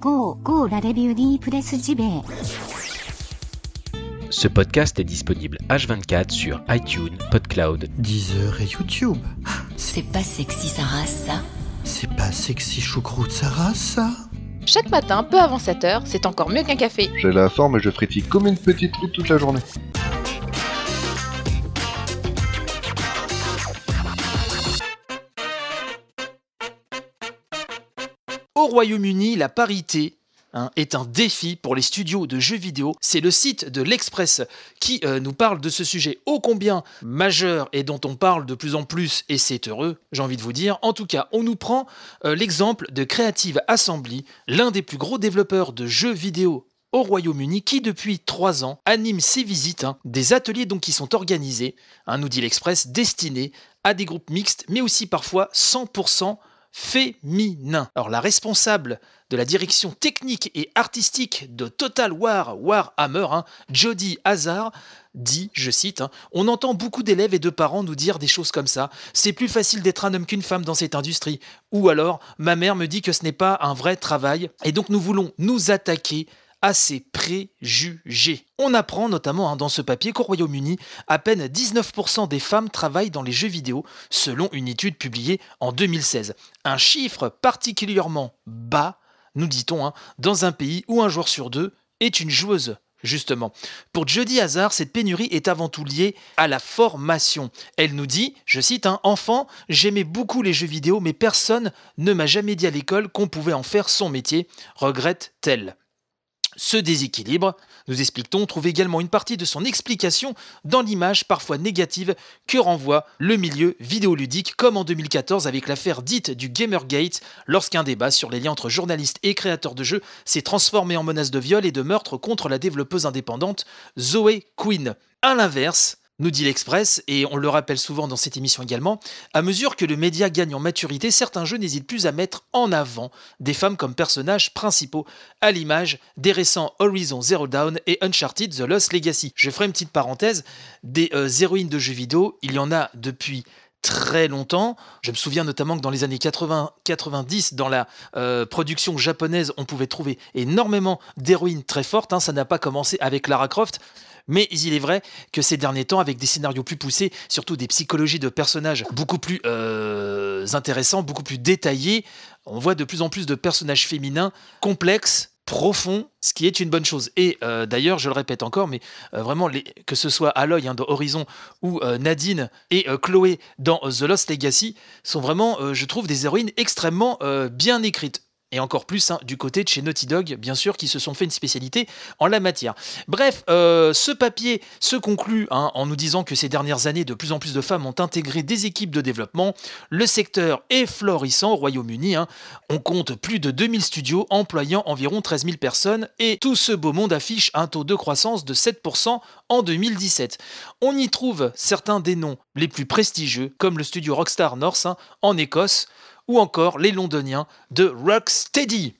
Go, go la review presse JB. Ce podcast est disponible H24 sur iTunes, PodCloud, Deezer et YouTube. C'est pas sexy sa race, ça C'est pas sexy choucroute Sarah, ça Chaque matin, peu avant 7h, c'est encore mieux qu'un café. J'ai la forme et je frétille comme une petite truite toute la journée. Au Royaume-Uni, la parité hein, est un défi pour les studios de jeux vidéo. C'est le site de l'Express qui euh, nous parle de ce sujet ô combien majeur et dont on parle de plus en plus, et c'est heureux, j'ai envie de vous dire. En tout cas, on nous prend euh, l'exemple de Creative Assembly, l'un des plus gros développeurs de jeux vidéo au Royaume-Uni qui depuis trois ans anime ses visites, hein, des ateliers donc qui sont organisés, hein, nous dit l'Express, destinés à des groupes mixtes, mais aussi parfois 100% féminin. Alors la responsable de la direction technique et artistique de Total War Warhammer, hein, Jodie Hazard, dit, je cite, hein, On entend beaucoup d'élèves et de parents nous dire des choses comme ça. C'est plus facile d'être un homme qu'une femme dans cette industrie. Ou alors, ma mère me dit que ce n'est pas un vrai travail. Et donc nous voulons nous attaquer à ces préjugés. On apprend notamment hein, dans ce papier qu'au Royaume-Uni, à peine 19% des femmes travaillent dans les jeux vidéo, selon une étude publiée en 2016. Un chiffre particulièrement bas, nous dit-on, hein, dans un pays où un joueur sur deux est une joueuse. Justement. Pour Jody Hazard, cette pénurie est avant tout liée à la formation. Elle nous dit, je cite, un enfant, j'aimais beaucoup les jeux vidéo, mais personne ne m'a jamais dit à l'école qu'on pouvait en faire son métier, regrette-t-elle. Ce déséquilibre, nous expliquons, trouve également une partie de son explication dans l'image parfois négative que renvoie le milieu vidéoludique, comme en 2014 avec l'affaire dite du Gamergate, lorsqu'un débat sur les liens entre journalistes et créateurs de jeux s'est transformé en menace de viol et de meurtre contre la développeuse indépendante Zoé Quinn. À l'inverse, nous dit l'Express, et on le rappelle souvent dans cette émission également, à mesure que le média gagne en maturité, certains jeux n'hésitent plus à mettre en avant des femmes comme personnages principaux, à l'image des récents Horizon Zero Dawn et Uncharted The Lost Legacy. Je ferai une petite parenthèse, des euh, héroïnes de jeux vidéo, il y en a depuis très longtemps. Je me souviens notamment que dans les années 80-90, dans la euh, production japonaise, on pouvait trouver énormément d'héroïnes très fortes. hein. Ça n'a pas commencé avec Lara Croft. Mais il est vrai que ces derniers temps, avec des scénarios plus poussés, surtout des psychologies de personnages beaucoup plus euh, intéressants, beaucoup plus détaillés, on voit de plus en plus de personnages féminins complexes, profonds, ce qui est une bonne chose. Et euh, d'ailleurs, je le répète encore, mais euh, vraiment, que ce soit Aloy hein, dans Horizon ou Nadine et Chloé dans The Lost Legacy, sont vraiment, je trouve, des héroïnes extrêmement bien écrites. Et encore plus hein, du côté de chez Naughty Dog, bien sûr, qui se sont fait une spécialité en la matière. Bref, euh, ce papier se conclut hein, en nous disant que ces dernières années, de plus en plus de femmes ont intégré des équipes de développement. Le secteur est florissant au Royaume-Uni. hein. On compte plus de 2000 studios employant environ 13 000 personnes et tout ce beau monde affiche un taux de croissance de 7% en 2017. On y trouve certains des noms les plus prestigieux, comme le studio Rockstar North en Écosse, ou encore les londoniens de Rocksteady.